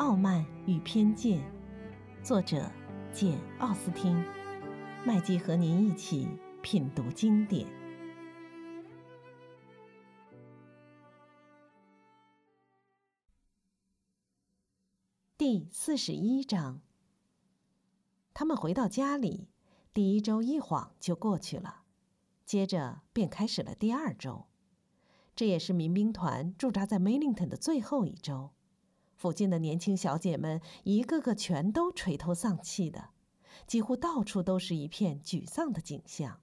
傲慢与偏见》，作者简·奥斯汀。麦基和您一起品读经典。第四十一章。他们回到家里，第一周一晃就过去了，接着便开始了第二周。这也是民兵团驻扎在 Millington 的最后一周。附近的年轻小姐们一个个全都垂头丧气的，几乎到处都是一片沮丧的景象。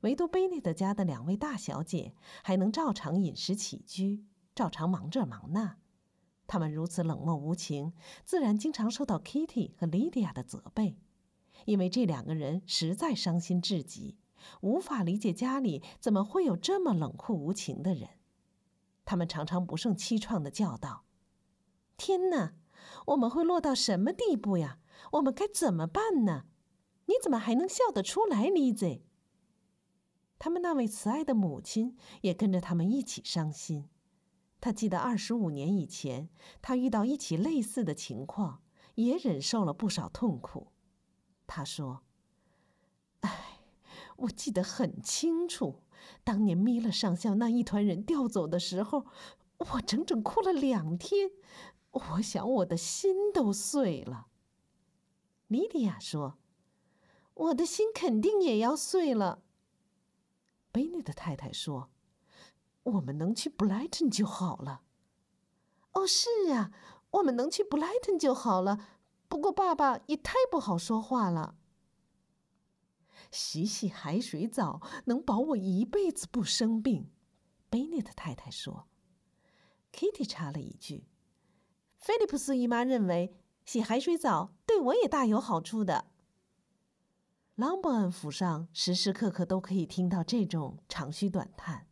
唯独贝内德家的两位大小姐还能照常饮食起居，照常忙这忙那。他们如此冷漠无情，自然经常受到 Kitty 和 Lydia 的责备，因为这两个人实在伤心至极。无法理解家里怎么会有这么冷酷无情的人，他们常常不胜凄怆的叫道：“天哪，我们会落到什么地步呀？我们该怎么办呢？你怎么还能笑得出来，丽子？”他们那位慈爱的母亲也跟着他们一起伤心。他记得二十五年以前，他遇到一起类似的情况，也忍受了不少痛苦。他说。我记得很清楚，当年米勒上校那一团人调走的时候，我整整哭了两天。我想我的心都碎了。莉迪亚说：“我的心肯定也要碎了。”贝内的太太说：“我们能去布莱顿就好了。”哦，是啊，我们能去布莱顿就好了。不过爸爸也太不好说话了。洗洗海水澡能保我一辈子不生病，贝内特太太说。Kitty 插了一句：“菲利普斯姨妈认为洗海水澡对我也大有好处的。”朗伯恩府上时时刻刻都可以听到这种长吁短叹。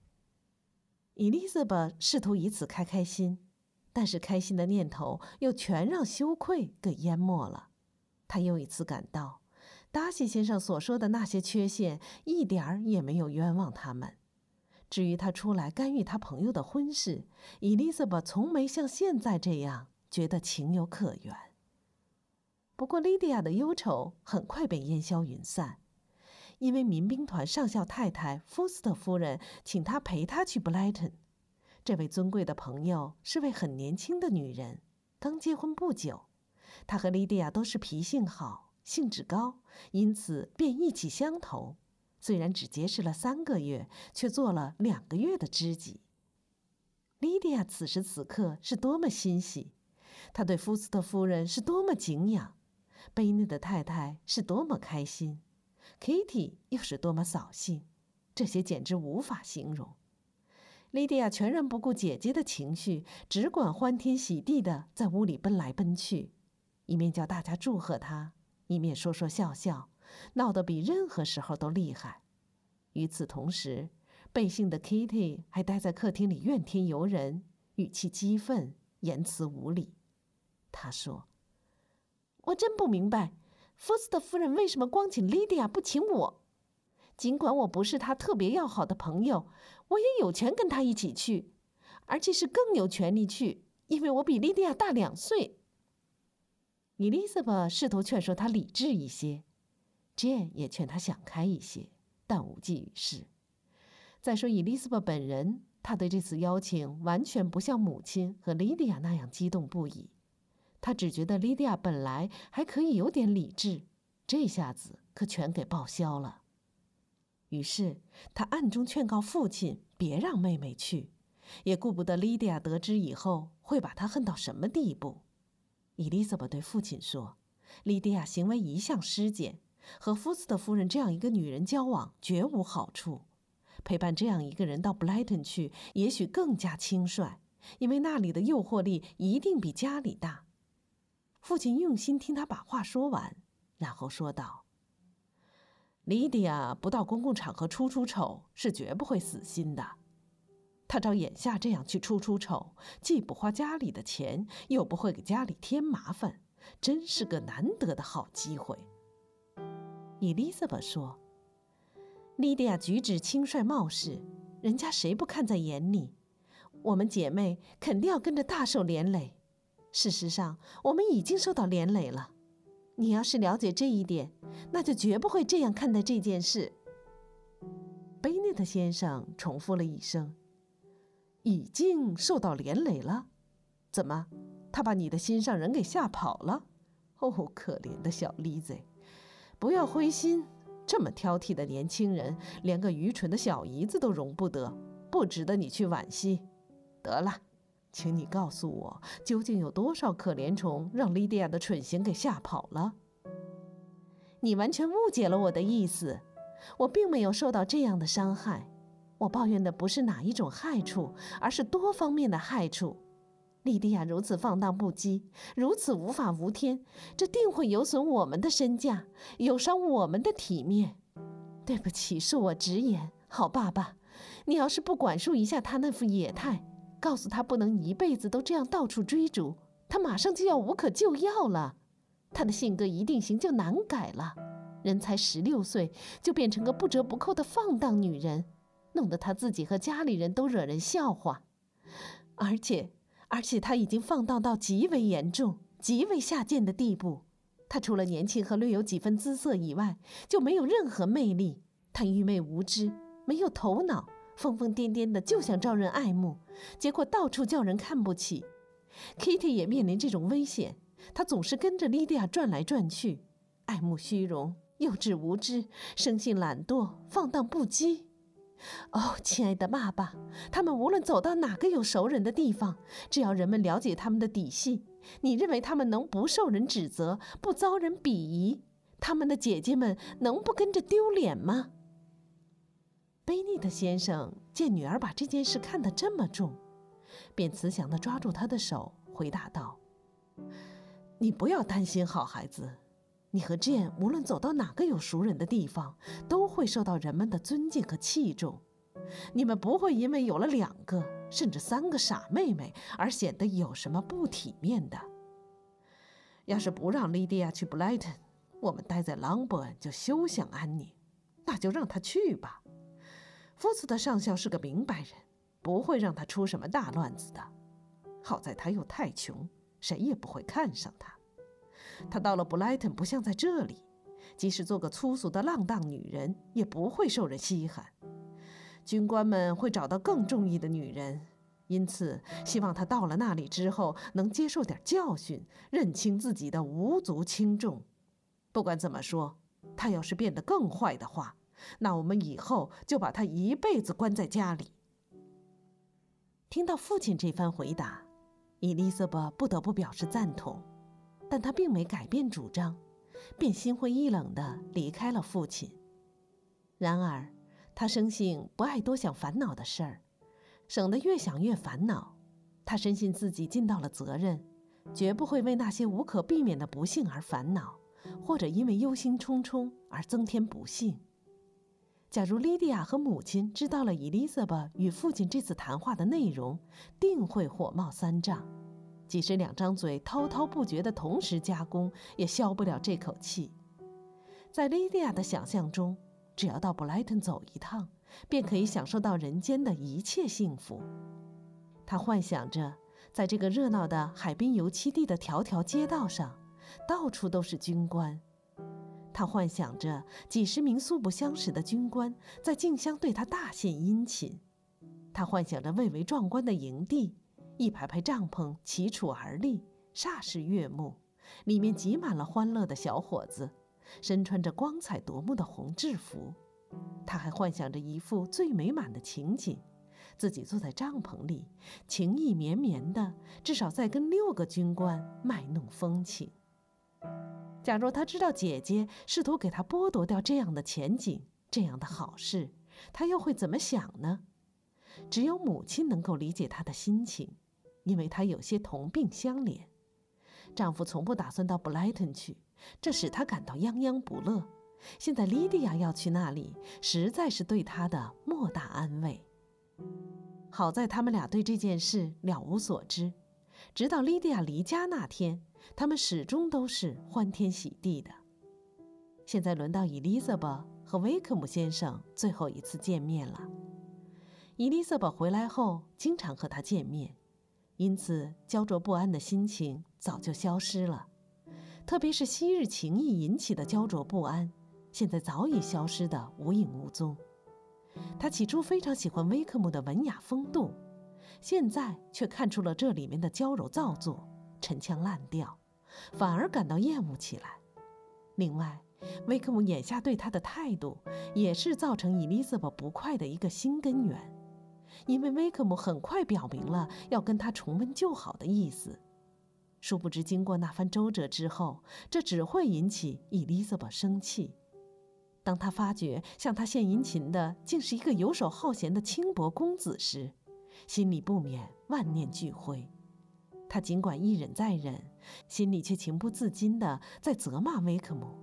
伊丽莎白试图以此开开心，但是开心的念头又全让羞愧给淹没了。她又一次感到。达西先生所说的那些缺陷，一点儿也没有冤枉他们。至于他出来干预他朋友的婚事，伊丽莎白从没像现在这样觉得情有可原。不过，莉迪亚的忧愁很快被烟消云散，因为民兵团上校太太福斯特夫人请他陪她去布莱顿。这位尊贵的朋友是位很年轻的女人，刚结婚不久。她和莉迪亚都是脾性好。兴致高，因此便意气相投。虽然只结识了三个月，却做了两个月的知己。莉迪亚此时此刻是多么欣喜，她对福斯特夫人是多么敬仰，贝内的太太是多么开心，Kitty 又是多么扫兴，这些简直无法形容。莉迪亚全然不顾姐姐的情绪，只管欢天喜地的在屋里奔来奔去，一面叫大家祝贺她。一面说说笑笑，闹得比任何时候都厉害。与此同时，背信的 Kitty 还待在客厅里怨天尤人，语气激愤，言辞无礼。他说：“我真不明白，福斯特夫人为什么光请莉迪亚不请我？尽管我不是她特别要好的朋友，我也有权跟她一起去，而且是更有权利去，因为我比莉迪亚大两岁。”伊丽莎白试图劝说他理智一些，Jane 也劝他想开一些，但无济于事。再说伊丽莎白本人，她对这次邀请完全不像母亲和莉迪亚那样激动不已。他只觉得莉迪亚本来还可以有点理智，这下子可全给报销了。于是他暗中劝告父亲别让妹妹去，也顾不得莉迪亚得知以后会把她恨到什么地步。伊丽莎白对父亲说：“莉迪亚行为一向失检，和福斯特夫人这样一个女人交往绝无好处。陪伴这样一个人到布莱顿去，也许更加轻率，因为那里的诱惑力一定比家里大。”父亲用心听他把话说完，然后说道：“莉迪亚不到公共场合出出丑，是绝不会死心的。”他照眼下这样去出出丑，既不花家里的钱，又不会给家里添麻烦，真是个难得的好机会。伊丽莎白说：“莉迪亚举止轻率冒失，人家谁不看在眼里？我们姐妹肯定要跟着大受连累。”事实上，我们已经受到连累了。你要是了解这一点，那就绝不会这样看待这件事。”贝内特先生重复了一声：“已经受到连累了？怎么，他把你的心上人给吓跑了？哦，可怜的小丽子，不要灰心。这么挑剔的年轻人，连个愚蠢的小姨子都容不得，不值得你去惋惜。得了。”请你告诉我，究竟有多少可怜虫让莉迪亚的蠢行给吓跑了？你完全误解了我的意思，我并没有受到这样的伤害。我抱怨的不是哪一种害处，而是多方面的害处。莉迪亚如此放荡不羁，如此无法无天，这定会有损我们的身价，有伤我们的体面。对不起，恕我直言。好爸爸，你要是不管束一下他那副野态。告诉他不能一辈子都这样到处追逐，他马上就要无可救药了。他的性格一定行就难改了，人才十六岁就变成个不折不扣的放荡女人，弄得他自己和家里人都惹人笑话。而且，而且他已经放荡到极为严重、极为下贱的地步。他除了年轻和略有几分姿色以外，就没有任何魅力。他愚昧无知，没有头脑。疯疯癫癫的，就想招人爱慕，结果到处叫人看不起。Kitty 也面临这种危险，她总是跟着莉迪亚转来转去，爱慕虚荣，幼稚无知，生性懒惰，放荡不羁。哦，亲爱的爸爸，他们无论走到哪个有熟人的地方，只要人们了解他们的底细，你认为他们能不受人指责，不遭人鄙夷？他们的姐姐们能不跟着丢脸吗？贝尼特先生见女儿把这件事看得这么重，便慈祥地抓住她的手，回答道：“你不要担心，好孩子，你和 Jane 无论走到哪个有熟人的地方，都会受到人们的尊敬和器重。你们不会因为有了两个甚至三个傻妹妹而显得有什么不体面的。要是不让莉迪亚去布莱顿，我们待在朗伯恩就休想安宁。那就让她去吧。”夫斯的上校是个明白人，不会让他出什么大乱子的。好在他又太穷，谁也不会看上他。他到了布莱顿，不像在这里，即使做个粗俗的浪荡女人，也不会受人稀罕。军官们会找到更中意的女人，因此希望他到了那里之后能接受点教训，认清自己的无足轻重。不管怎么说，他要是变得更坏的话。那我们以后就把他一辈子关在家里。听到父亲这番回答，伊丽莎白不得不表示赞同，但她并没改变主张，便心灰意冷地离开了父亲。然而，她生性不爱多想烦恼的事儿，省得越想越烦恼。她深信自己尽到了责任，绝不会为那些无可避免的不幸而烦恼，或者因为忧心忡忡而增添不幸。假如莉迪亚和母亲知道了伊丽莎白与父亲这次谈话的内容，定会火冒三丈。即使两张嘴滔滔不绝地同时加工，也消不了这口气。在莉迪亚的想象中，只要到布莱顿走一趟，便可以享受到人间的一切幸福。她幻想着，在这个热闹的海滨油漆地的条条街道上，到处都是军官。他幻想着几十名素不相识的军官在竞相对他大献殷勤，他幻想着蔚为壮观的营地，一排排帐篷齐楚而立，煞是悦目，里面挤满了欢乐的小伙子，身穿着光彩夺目的红制服。他还幻想着一幅最美满的情景：自己坐在帐篷里，情意绵绵的，至少在跟六个军官卖弄风情。假若他知道姐姐试图给他剥夺掉这样的前景、这样的好事，他又会怎么想呢？只有母亲能够理解他的心情，因为她有些同病相怜。丈夫从不打算到布莱顿去，这使她感到泱泱不乐。现在莉迪亚要去那里，实在是对她的莫大安慰。好在他们俩对这件事了无所知，直到莉迪亚离家那天。他们始终都是欢天喜地的。现在轮到伊丽莎白和威克姆先生最后一次见面了。伊丽莎白回来后经常和他见面，因此焦灼不安的心情早就消失了。特别是昔日情谊引起的焦灼不安，现在早已消失得无影无踪。他起初非常喜欢威克姆的文雅风度，现在却看出了这里面的娇柔造作、陈腔滥调，反而感到厌恶起来。另外，威克姆眼下对他的态度，也是造成伊丽莎白不快的一个新根源，因为威克姆很快表明了要跟他重温旧好的意思。殊不知，经过那番周折之后，这只会引起伊丽莎白生气。当他发觉向他献殷勤的竟是一个游手好闲的轻薄公子时，心里不免万念俱灰。他尽管一忍再忍，心里却情不自禁地在责骂威克姆，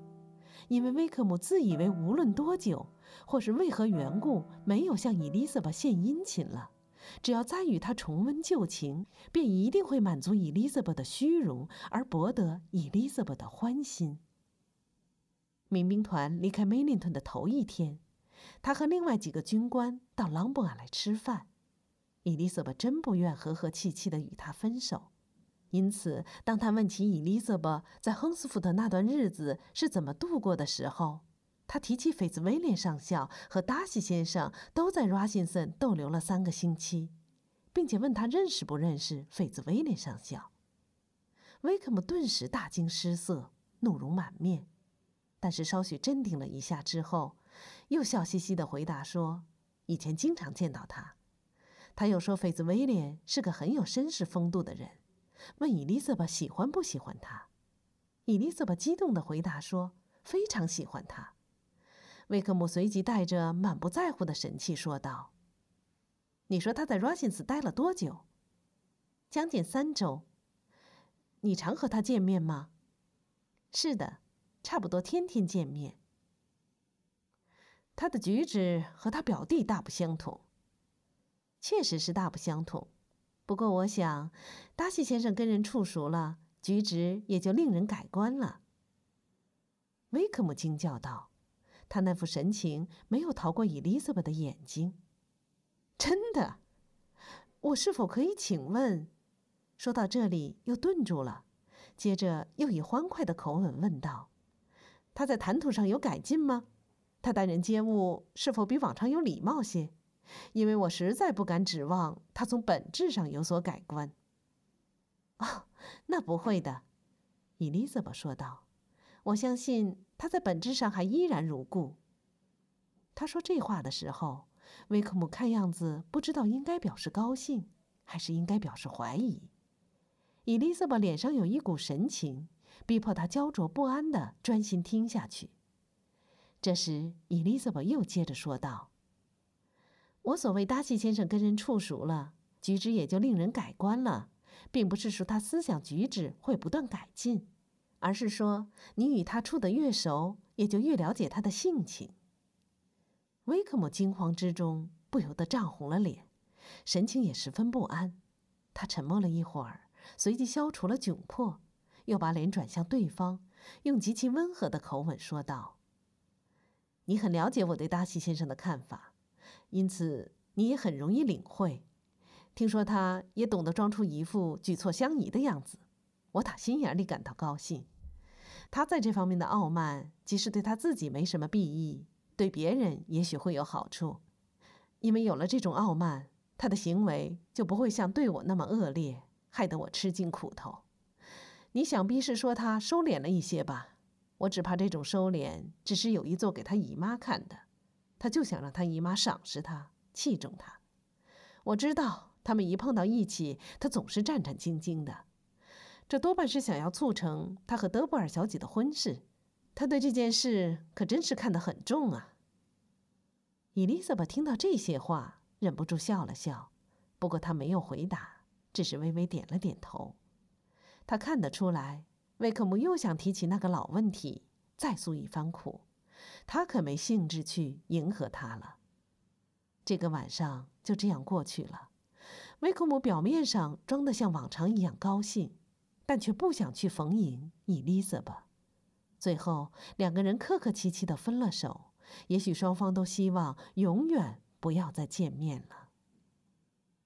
因为威克姆自以为无论多久，或是为何缘故没有向伊丽莎白献殷勤了。只要再与他重温旧情，便一定会满足伊丽莎白的虚荣，而博得伊丽莎白的欢心。民兵团离开梅林顿的头一天，他和另外几个军官到朗布尔来吃饭。伊丽莎白真不愿和和气气地与他分手，因此当他问起伊丽莎白在亨斯福德那段日子是怎么度过的时候，他提起菲兹威廉上校和达西先生都在 r 辛森逗留了三个星期，并且问他认识不认识菲兹威廉上校。威克姆顿时大惊失色，怒容满面，但是稍许镇定了一下之后，又笑嘻嘻地回答说：“以前经常见到他。”他又说菲兹威廉是个很有绅士风度的人，问伊丽莎白喜欢不喜欢他。伊丽莎白激动地回答说：“非常喜欢他。”威克姆随即带着满不在乎的神气说道：“你说他在 r 辛斯 s 待了多久？将近三周。你常和他见面吗？是的，差不多天天见面。他的举止和他表弟大不相同。确实是大不相同。不过我想，达西先生跟人处熟了，举止也就令人改观了。”威克姆惊叫道。他那副神情没有逃过伊丽莎白的眼睛。真的，我是否可以请问？说到这里又顿住了，接着又以欢快的口吻问道：“他在谈吐上有改进吗？他待人接物是否比往常有礼貌些？因为我实在不敢指望他从本质上有所改观。”哦，那不会的，伊丽莎白说道。我相信他在本质上还依然如故。他说这话的时候，威克姆看样子不知道应该表示高兴，还是应该表示怀疑。伊丽莎白脸上有一股神情，逼迫他焦灼不安的专心听下去。这时，伊丽莎白又接着说道：“我所谓达西先生跟人处熟了，举止也就令人改观了，并不是说他思想举止会不断改进。”而是说，你与他处得越熟，也就越了解他的性情。威克姆惊慌之中不由得涨红了脸，神情也十分不安。他沉默了一会儿，随即消除了窘迫，又把脸转向对方，用极其温和的口吻说道：“你很了解我对达西先生的看法，因此你也很容易领会。听说他也懂得装出一副举措相宜的样子。”我打心眼里感到高兴，他在这方面的傲慢，即使对他自己没什么裨益，对别人也许会有好处。因为有了这种傲慢，他的行为就不会像对我那么恶劣，害得我吃尽苦头。你想必是说他收敛了一些吧？我只怕这种收敛只是有意做给他姨妈看的，他就想让他姨妈赏识他、器重他。我知道他们一碰到一起，他总是战战兢兢的。这多半是想要促成他和德布尔小姐的婚事，他对这件事可真是看得很重啊。伊丽莎白听到这些话，忍不住笑了笑，不过她没有回答，只是微微点了点头。她看得出来，威克姆又想提起那个老问题，再诉一番苦，他可没兴致去迎合他了。这个晚上就这样过去了，威克姆表面上装得像往常一样高兴。但却不想去逢迎伊丽莎白。最后，两个人客客气气的分了手。也许双方都希望永远不要再见面了。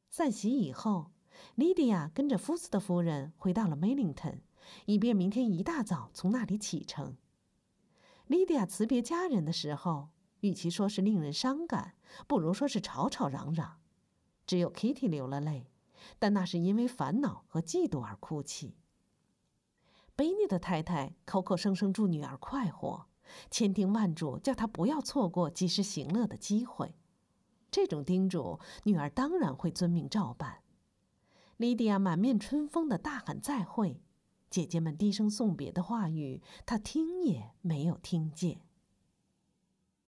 散席以后，莉迪亚跟着福斯的夫人回到了梅林顿，以便明天一大早从那里启程。莉迪亚辞别家人的时候，与其说是令人伤感，不如说是吵吵嚷嚷。只有 Kitty 流了泪，但那是因为烦恼和嫉妒而哭泣。贝尼的太太口口声声祝女儿快活，千叮万嘱叫她不要错过及时行乐的机会。这种叮嘱，女儿当然会遵命照办。莉迪亚满面春风的大喊再会，姐姐们低声送别的话语，他听也没有听见。